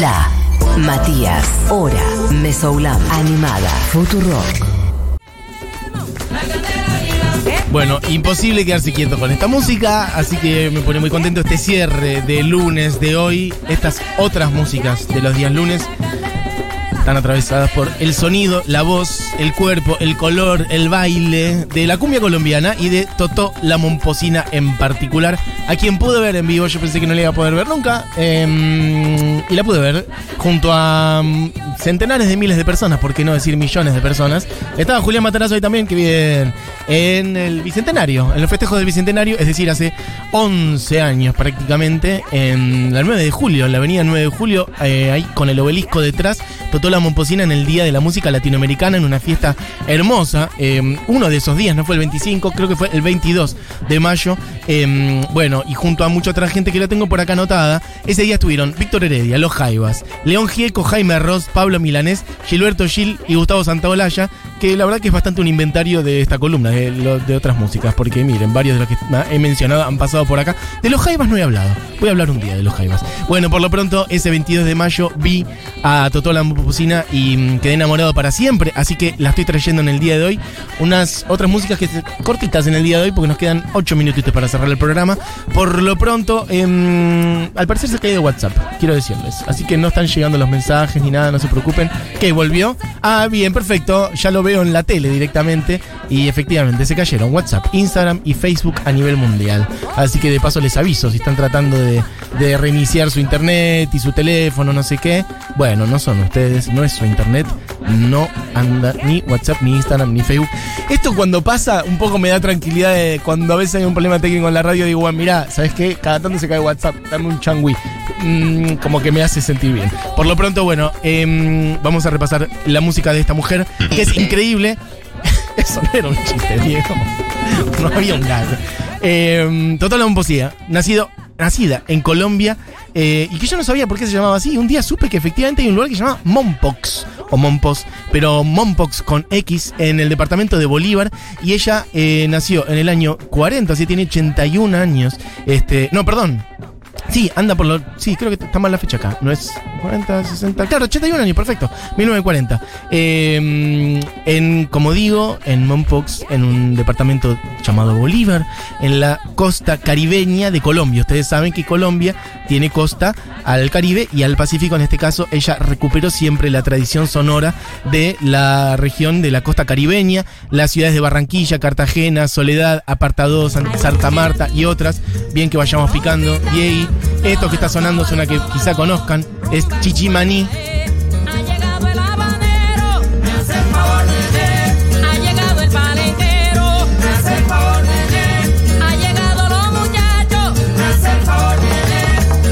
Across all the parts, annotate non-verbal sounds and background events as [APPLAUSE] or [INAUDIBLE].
La Matías, Hora, Mesoulam, Animada, Futurock. Bueno, imposible quedarse quieto con esta música, así que me pone muy contento este cierre de lunes de hoy. Estas otras músicas de los días lunes están atravesadas por el sonido, la voz, el cuerpo, el color, el baile de la cumbia colombiana y de Totó la Momposina en particular, a quien pude ver en vivo. Yo pensé que no le iba a poder ver nunca, eh, y la pude ver junto a mm, centenares de miles de personas, por qué no decir millones de personas. Estaba Julián Matarazo ahí también, que bien, en el Bicentenario, en los festejos del Bicentenario, es decir, hace 11 años prácticamente, en la 9 de julio, en la avenida 9 de julio, eh, ahí con el obelisco detrás, Totó la Momposina en el Día de la Música Latinoamericana, en una fiesta hermosa. eh, uno de esos días, no fue el 25, creo que fue el 22 de mayo. eh, bueno, y junto a mucha otra gente que la tengo por acá anotada, ese día estuvieron Víctor Heredia, Los Jaivas, León Gieco, Jaime Ross, Pablo Milanés, Gilberto Gil y Gustavo Santaolalla, que la verdad que es bastante un inventario de esta columna, de, de otras músicas, porque miren, varios de los que he mencionado han pasado por acá. De Los Jaivas no he hablado, voy a hablar un día de Los Jaivas. Bueno, por lo pronto, ese 22 de mayo vi a Totó la Momposina y mm, quedé enamorado para siempre, así que la estoy trayendo en el día de hoy. Unas otras músicas que cortitas en el día de hoy, porque nos quedan 8 minutitos para cerrar el programa. Por lo pronto, em, al parecer se ha caído WhatsApp, quiero decirles. Así que no están llegando los mensajes ni nada, no se preocupen. ¿Qué? ¿Volvió? Ah, bien, perfecto. Ya lo veo en la tele directamente. Y efectivamente, se cayeron WhatsApp, Instagram y Facebook a nivel mundial. Así que de paso les aviso si están tratando de, de reiniciar su internet y su teléfono, no sé qué. Bueno, no son ustedes, no es su internet. No anda ni WhatsApp, ni Instagram, ni Facebook. Esto cuando pasa, un poco me da tranquilidad de cuando a veces hay un problema técnico en la radio. Digo, bueno, mirá, ¿sabes qué? Cada tanto se cae WhatsApp, dame un changui. Mm, como que me hace sentir bien. Por lo pronto, bueno, em, vamos a repasar la música de esta mujer, que es increíble. [LAUGHS] Eso no era un chiste, Diego. No había un. Eh, Total Momposía, nacido, nacida en Colombia, eh, y que yo no sabía por qué se llamaba así. Un día supe que efectivamente hay un lugar que se llama Mompox, o Mompos, pero Mompox con X en el departamento de Bolívar, y ella eh, nació en el año 40, así tiene 81 años. Este, no, perdón, Sí, anda por lo. Sí, creo que está mal la fecha acá. No es 40, 60. Claro, 81 años, perfecto. 1940. Eh, en, como digo, en Mompox, en un departamento llamado Bolívar, en la costa caribeña de Colombia. Ustedes saben que Colombia tiene costa al Caribe y al Pacífico. En este caso, ella recuperó siempre la tradición sonora de la región de la costa caribeña, las ciudades de Barranquilla, Cartagena, Soledad, Apartado, San- Santa Marta y otras. Bien que vayamos picando. Y ahí, esto que está sonando es una que quizá conozcan, es Chichimaní.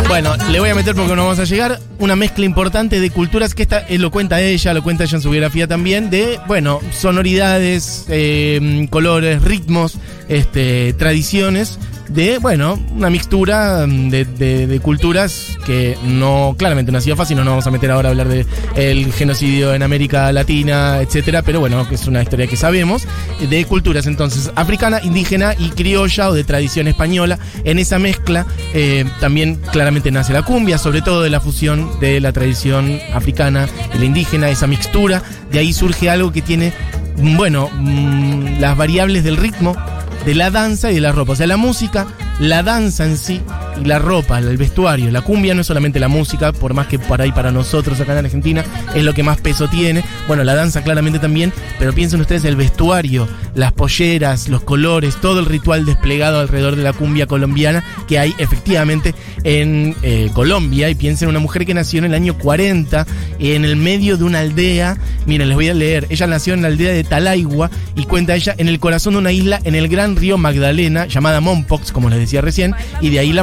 Bueno, le voy a meter porque no vamos a llegar. Una mezcla importante de culturas que esta eh, lo cuenta ella, lo cuenta ella en su biografía también, de, bueno, sonoridades, eh, colores, ritmos, este, tradiciones, de, bueno, una mixtura mm, de, de- culturas que no, claramente no ha sido fácil, no nos vamos a meter ahora a hablar del el genocidio en América Latina, etcétera, pero bueno, que es una historia que sabemos, de culturas entonces africana, indígena y criolla o de tradición española. En esa mezcla eh, también claramente nace la cumbia, sobre todo de la fusión de la tradición africana y la indígena, esa mixtura. De ahí surge algo que tiene, mm, bueno, mm, las variables del ritmo, de la danza y de la ropa. O sea, la música, la danza en sí la ropa, el vestuario. La cumbia no es solamente la música, por más que para ahí para nosotros acá en Argentina es lo que más peso tiene. Bueno, la danza claramente también, pero piensen ustedes el vestuario, las polleras, los colores, todo el ritual desplegado alrededor de la cumbia colombiana que hay efectivamente en eh, Colombia. Y piensen en una mujer que nació en el año 40 en el medio de una aldea. Miren, les voy a leer. Ella nació en la aldea de Talaigua y cuenta ella en el corazón de una isla en el gran río Magdalena, llamada Mompox, como les decía recién, y de ahí la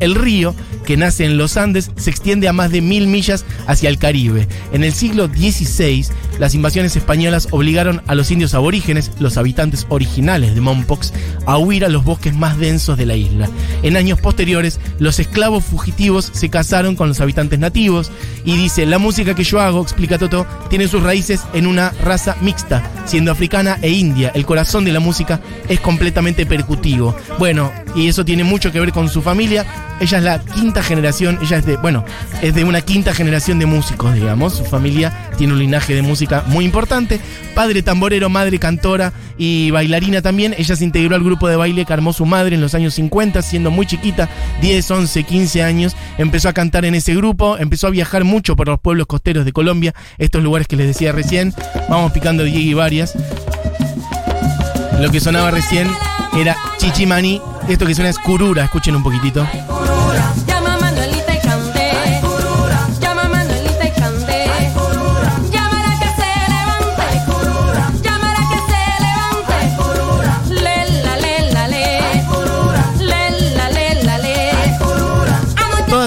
El río, que nace en los Andes, se extiende a más de mil millas hacia el Caribe. En el siglo XVI, las invasiones españolas obligaron a los indios aborígenes, los habitantes originales de Mompox, a huir a los bosques más densos de la isla. En años posteriores, los esclavos fugitivos se casaron con los habitantes nativos y dice, la música que yo hago, explica Toto, tiene sus raíces en una raza mixta, siendo africana e india. El corazón de la música es completamente percutivo. Bueno, y eso tiene mucho que ver con su familia. Ella es la quinta generación, ella es de, bueno, es de una quinta generación de músicos, digamos. Su familia tiene un linaje de música muy importante. Padre tamborero, madre cantora y bailarina también. Ella se integró al grupo de baile que armó su madre en los años 50, siendo muy chiquita, 10, 11, 15 años. Empezó a cantar en ese grupo, empezó a viajar mucho por los pueblos costeros de Colombia, estos lugares que les decía recién. Vamos picando Diego y varias. Lo que sonaba recién era Chichimani. Esto que suena es Curura. Escuchen un poquitito.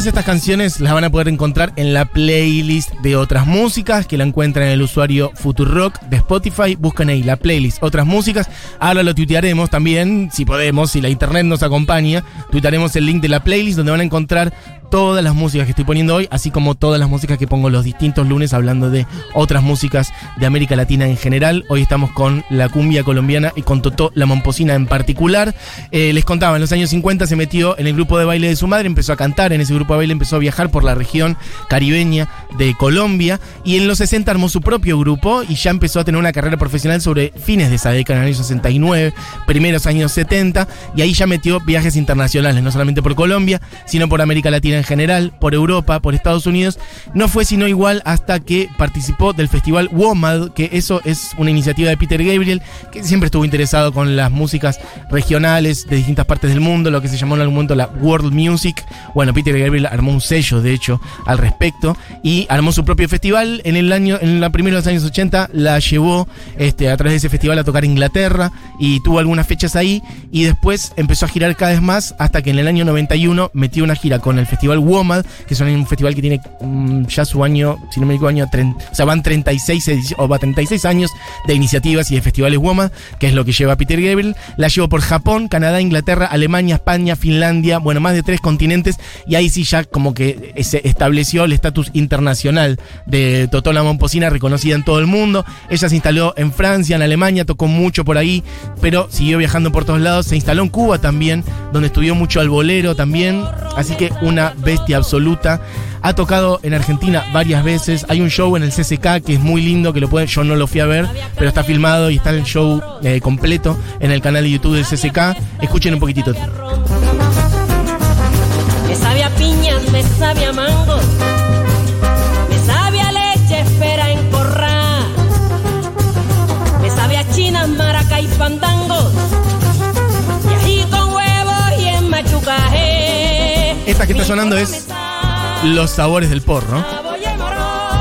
Estas canciones las van a poder encontrar en la playlist de otras músicas que la encuentran en el usuario Futurock de Spotify. Buscan ahí la playlist otras músicas. Ahora lo tuitearemos también, si podemos, si la internet nos acompaña. Tuitearemos el link de la playlist donde van a encontrar todas las músicas que estoy poniendo hoy, así como todas las músicas que pongo los distintos lunes hablando de otras músicas de América Latina en general. Hoy estamos con la cumbia colombiana y con Totó la Momposina en particular. Eh, les contaba, en los años 50 se metió en el grupo de baile de su madre, empezó a cantar en ese grupo de baile, empezó a viajar por la región caribeña de Colombia y en los 60 armó su propio grupo y ya empezó a tener una carrera profesional sobre fines de esa década, en el año 69, primeros años 70 y ahí ya metió viajes internacionales, no solamente por Colombia, sino por América Latina en general, por Europa, por Estados Unidos. No fue sino igual hasta que participó del festival WOMAD, que eso es una iniciativa de Peter Gabriel, que siempre estuvo interesado con las músicas regionales de distintas partes del mundo, lo que se llamó en algún momento la World Music. Bueno, Peter Gabriel armó un sello, de hecho, al respecto, y armó su propio festival. En el año, en la primera de los años 80, la llevó este, a través de ese festival a tocar Inglaterra y tuvo algunas fechas ahí. Y después empezó a girar cada vez más hasta que en el año 91 metió una gira con el festival WOMAD, que es un festival que tiene mm, ya su año, si no me equivoco, año 30, o sea, van 36, edici- o va 36 años de iniciativas y de festivales WOMAD, que es lo que lleva Peter Gabriel. La llevó por Japón, Canadá, Inglaterra, Alemania, España, Finlandia, bueno, más de tres continentes. Y ahí sí ya como que se estableció el estatus internacional de Totó Momposina, reconocida en todo el mundo. Ella se instaló en Francia, en Alemania, tocó mucho por ahí, pero siguió viajando por todos lados. Se instaló en Cuba también, donde estudió mucho al bolero también. Así que una bestia absoluta. Ha tocado en Argentina varias veces. Hay un show en el CCK que es muy lindo, que lo pueden, yo no lo fui a ver, pero está filmado y está el show eh, completo en el canal de YouTube del CCK. Escuchen un poquitito. Me sabe a piña, me sabe a mango. Sonando es Los sabores del porro.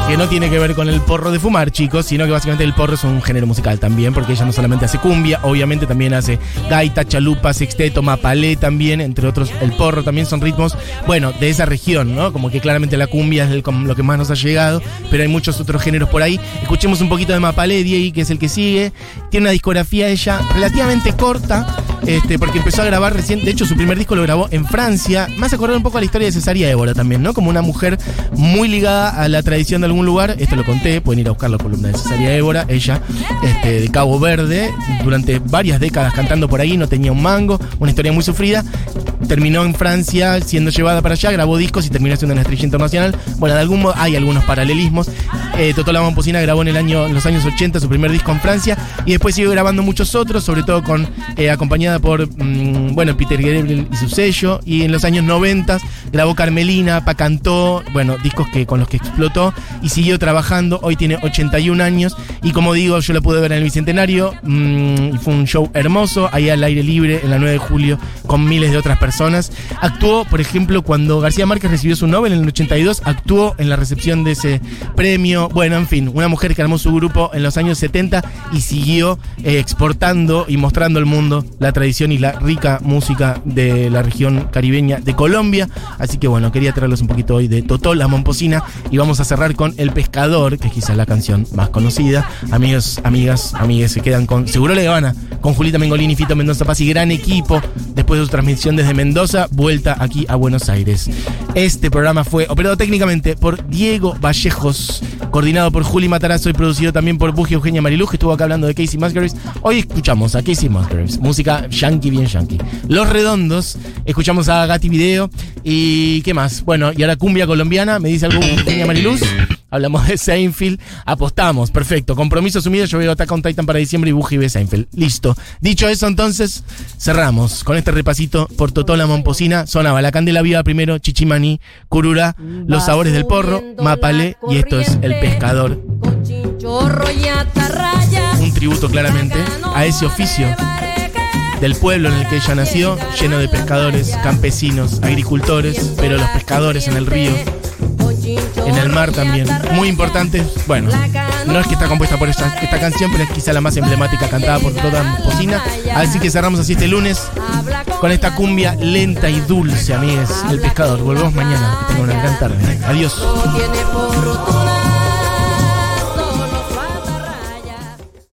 Que no tiene que ver con el porro de fumar, chicos, sino que básicamente el porro es un género musical también, porque ella no solamente hace cumbia, obviamente también hace gaita, chalupa, sexteto, mapalé también, entre otros el porro también son ritmos, bueno, de esa región, ¿no? Como que claramente la cumbia es lo que más nos ha llegado, pero hay muchos otros géneros por ahí. Escuchemos un poquito de mapalé, Diego, que es el que sigue. Tiene una discografía ella relativamente corta, este, porque empezó a grabar recién, de hecho su primer disco lo grabó en Francia, más acordar un poco a la historia de Cesaria Évora también, ¿no? Como una mujer muy ligada a la tradición de algún lugar, esto lo conté, pueden ir a buscar la columna de Cesaria Évora, ella este, de Cabo Verde, durante varias décadas cantando por ahí, no tenía un mango, una historia muy sufrida, terminó en Francia siendo llevada para allá, grabó discos y terminó siendo una estrella internacional. Bueno, de algún modo hay algunos paralelismos. Eh, Totó la Momposina grabó en el año, en los años 80 su primer disco en Francia y después siguió grabando muchos otros, sobre todo eh, acompañada por mm, bueno, Peter Gabriel y su sello. Y en los años 90 grabó Carmelina, Pa cantó, bueno, discos que, con los que explotó y siguió trabajando. Hoy tiene 81 años y como digo, yo la pude ver en el Bicentenario mm, y fue un show hermoso, ahí al aire libre en la 9 de julio con miles de otras personas. Actuó, por ejemplo, cuando García Márquez recibió su Nobel en el 82, actuó en la recepción de ese premio. Bueno, en fin, una mujer que armó su grupo en los años 70 y siguió eh, exportando y mostrando al mundo la tradición y la rica música de la región caribeña de Colombia. Así que bueno, quería traerles un poquito hoy de Totó, la Momposina, y vamos a cerrar con El Pescador, que es quizás la canción más conocida. Amigos, amigas, amigues, se quedan con Seguro Le Habana, con Julita Mengolini, Fito Mendoza Paz y gran equipo después de transmisión desde Mendoza. Vuelta aquí a Buenos Aires. Este programa fue operado técnicamente por Diego Vallejos, coordinado por Juli Matarazo y producido también por Bugi Eugenia Mariluz, que estuvo acá hablando de Casey Musgraves. Hoy escuchamos a Casey Musgraves, música yankee, bien yankee. Los Redondos, escuchamos a Gati Video y ¿qué más? Bueno, y ahora cumbia colombiana, me dice algo Eugenia Mariluz. Hablamos de Seinfeld, apostamos, perfecto. Compromiso asumido, yo veo Attack on Titan para diciembre y Buji ve Seinfeld. Listo. Dicho eso, entonces, cerramos con este repasito por Totola Momposina. Sonaba La Candela Viva primero, Chichimaní, Curura, Los Sabores del Porro, Mapalé y esto es El Pescador. Un tributo claramente a ese oficio del pueblo en el que ella nació, lleno de pescadores, campesinos, agricultores, pero los pescadores en el río, el mar también. Muy importante. Bueno, no es que está compuesta por esta, esta canción, pero es quizá la más emblemática cantada por toda Cocina. Así que cerramos así este lunes con esta cumbia lenta y dulce, amigues. El pescador. Volvemos mañana. Que tengan una gran tarde. Adiós.